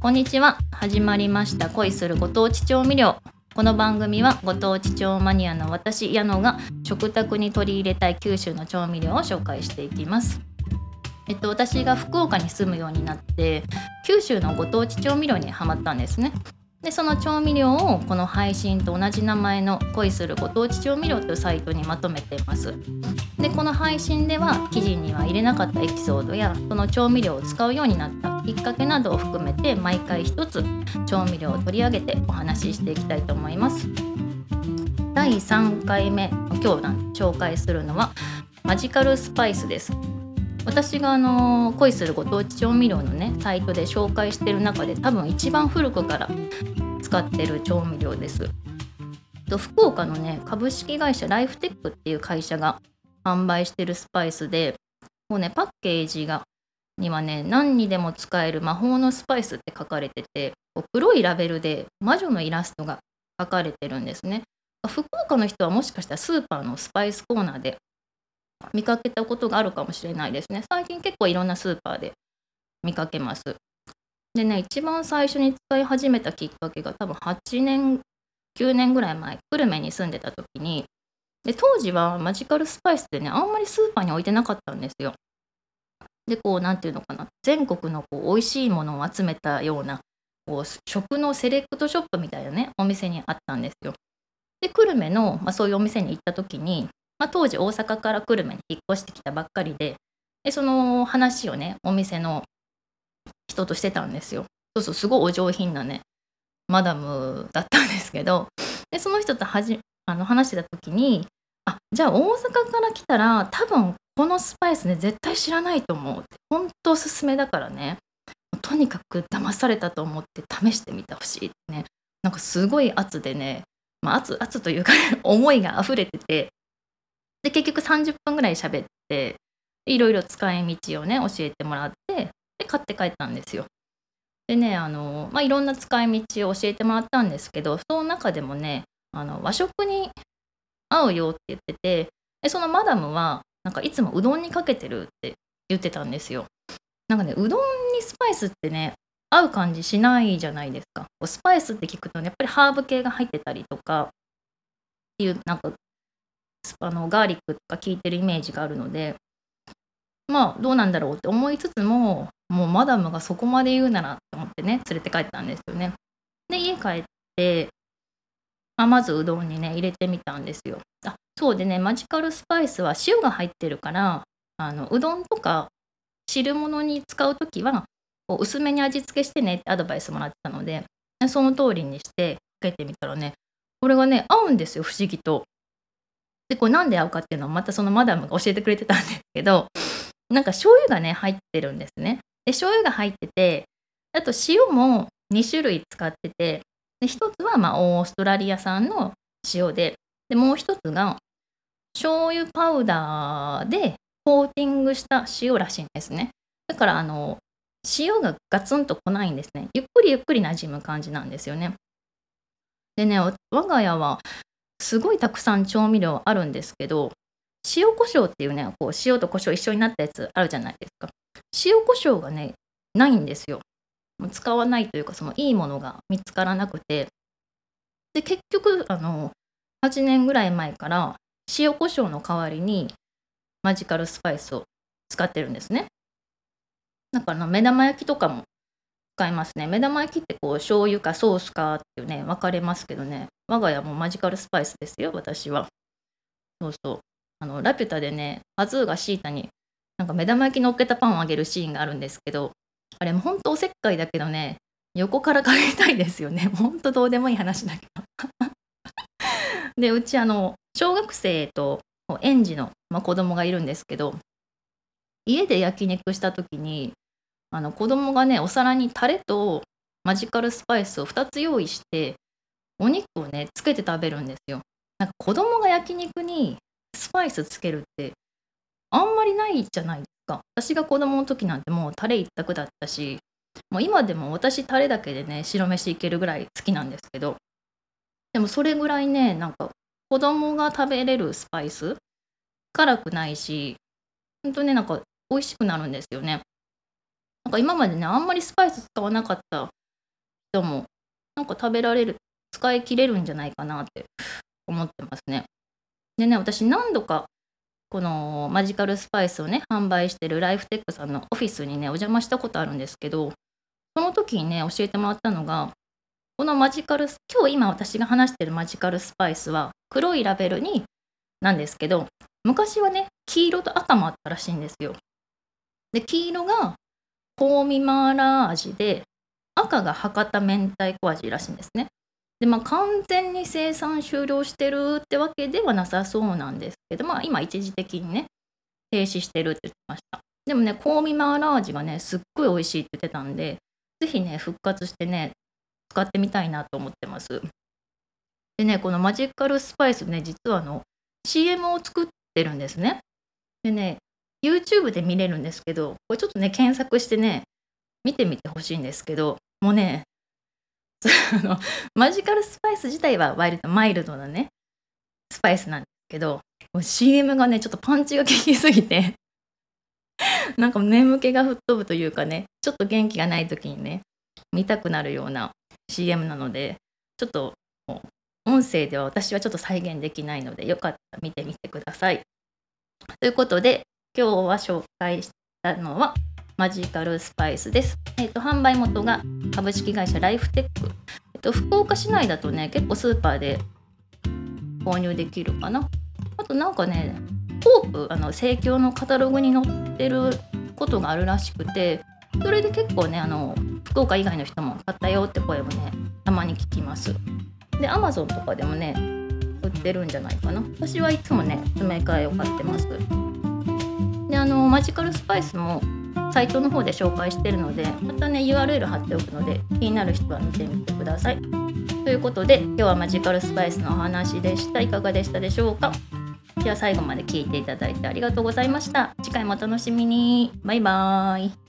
こんにちは。始まりました。恋するご当地調味料。この番組はご当地調マニアの私矢野が食卓に取り入れたい九州の調味料を紹介していきます。えっと私が福岡に住むようになって九州のご当地調味料にハマったんですね。でその調味料をこの配信と同じ名前の恋するご当地調味料というサイトにまとめています。でこの配信では記事には入れなかったエピソードやその調味料を使うようになったきっかけなどを含めて毎回一つ調味料を取り上げてお話ししていきたいと思います。第3回目今日紹介するのはマジカルスパイスです。私があの恋するご当地調味料のねサイトで紹介してる中で多分一番古くから使ってる調味料です。と福岡のね株式会社ライフテックっていう会社が販売してるスパイスでもうねパッケージがにはね何にでも使える魔法のスパイスって書かれてて黒いラベルで魔女のイラストが書かれてるんですね。福岡の人はもしかしたらスーパーのスパイスコーナーで見かけたことがあるかもしれないですね。最近結構いろんなスーパーで見かけます。でね、一番最初に使い始めたきっかけが多分8年、9年ぐらい前、久留米に住んでた時に、で当時はマジカルスパイスってね、あんまりスーパーに置いてなかったんですよ。で、こう、なんていうのかな、全国のこう美味しいものを集めたような、こう食のセレクトショップみたいなね、お店にあったんですよ。で、久留米の、まあ、そういうお店に行った時に、まあ、当時大阪から久留米に引っ越してきたばっかりででその話をねお店の人としてたんですよ。そうそうすごいお上品なねマダムだったんですけどでその人とはじあの話してた時にあじゃあ大阪から来たら多分このスパイスね絶対知らないと思うって本当おすすめだからねとにかく騙されたと思って試してみてほしいってねなんかすごい圧でね、まあ、圧圧というか、思いが溢れててで結局30分ぐらい喋っていろいろ使い道をね教えてもらってで買って帰ったんですよ。でねあの、まあ、いろんな使い道を教えてもらったんですけどその中でもねあの和食に合うよって言っててでそのマダムはなんかいつもうどんにかけてるって言ってたんですよ。なんかねうどんにスパイスってね合う感じしないじゃないですか。スパイスって聞くと、ね、やっぱりハーブ系が入ってたりとかっていうなんかあのガーリックとか効いてるイメージがあるのでまあどうなんだろうって思いつつももうマダムがそこまで言うならと思ってね連れて帰ったんですよね。で家帰って、まあ、まずうどんにね入れてみたんですよ。あそうでねマジカルスパイスは塩が入ってるからあのうどんとか汁物に使う時はこう薄めに味付けしてねってアドバイスもらってたのでその通りにしてかけてみたらねこれがね合うんですよ不思議と。でこれなんで合うかっていうのはまたそのマダムが教えてくれてたんですけどなんか醤油がね入ってるんですね。で醤油が入っててあと塩も2種類使っててで1つはまオーストラリア産の塩ででもう1つが醤油パウダーでコーティングした塩らしいんですね。だからあの塩がガツンと来ないんですね。ゆっくりゆっくり馴染む感じなんですよね。でね、我が家はすごいたくさん調味料あるんですけど塩コショウっていうねこう塩と胡椒一緒になったやつあるじゃないですか。塩コショウがねないんですよ。使わないというかそのいいものが見つからなくて。で結局あの8年ぐらい前から塩コショウの代わりにマジカルスパイスを使ってるんですね。だから目玉焼きとかも使いますね。目玉焼きってこう醤油かソースかっていうね、分かれますけどね、我が家もマジカルスパイスですよ、私は。そうそう。あの、ラピュタでね、パズーがシータになんか目玉焼き乗っけたパンをあげるシーンがあるんですけど、あれも本当おせっかいだけどね、横からかけたいですよね。ほんとどうでもいい話だけど。で、うちあの、小学生と園児の、まあ、子供がいるんですけど、家で焼肉した時にあの子供がねお皿にタレとマジカルスパイスを2つ用意してお肉をねつけて食べるんですよ。なんか子供が焼肉にスパイスつけるってあんまりないじゃないですか。私が子供の時なんてもうタレ一択だったしもう今でも私タレだけでね白飯いけるぐらい好きなんですけどでもそれぐらいねなんか子供が食べれるスパイス辛くないしほんとねなんか美味しくなるんですよね。なんか今までねあんまりスパイス使わなかった人もなんか食べられる使い切れるんじゃないかなって思ってますね。でね私何度かこのマジカルスパイスをね販売してるライフテックさんのオフィスにねお邪魔したことあるんですけどその時にね教えてもらったのがこのマジカル今日今私が話してるマジカルスパイスは黒いラベルになんですけど昔はね黄色と赤もあったらしいんですよ。で黄色が香味マーラー味で赤が博多明太子味らしいんですね。でまあ完全に生産終了してるってわけではなさそうなんですけどまあ今一時的にね停止してるって言ってました。でもね香味マーラー味がねすっごい美味しいって言ってたんで是非ね復活してね使ってみたいなと思ってます。でねこのマジカルスパイスね実はあの CM を作ってるんですね。でね YouTube で見れるんですけどこれちょっとね検索してね見てみてほしいんですけどもうね のマジカルスパイス自体はワイルドマイルドなねスパイスなんですけど CM がねちょっとパンチが効きすぎて なんか眠気が吹っ飛ぶというかねちょっと元気がない時にね見たくなるような CM なのでちょっと音声では私はちょっと再現できないのでよかったら見てみてください。ということで今日は紹介したのはマジカルスパイスです。え、ー、と販売元が株式会社ライフテック。えっ、ー、と福岡市内だとね結構スーパーで購入できるかな。あとなんかねコープあの生協のカタログに載ってることがあるらしくてそれで結構ねあの福岡以外の人も買ったよって声もねたまに聞きます。で Amazon とかでもね売ってるんじゃないかな私はいつもね詰め替えを買ってますであのマジカルスパイスもサイトの方で紹介してるのでまたね URL 貼っておくので気になる人は見てみてください。ということで今日はマジカルスパイスのお話でした。いかがでしたでしょうか？では最後まで聞いていただいてありがとうございました。次回もお楽しみに。バイバーイ。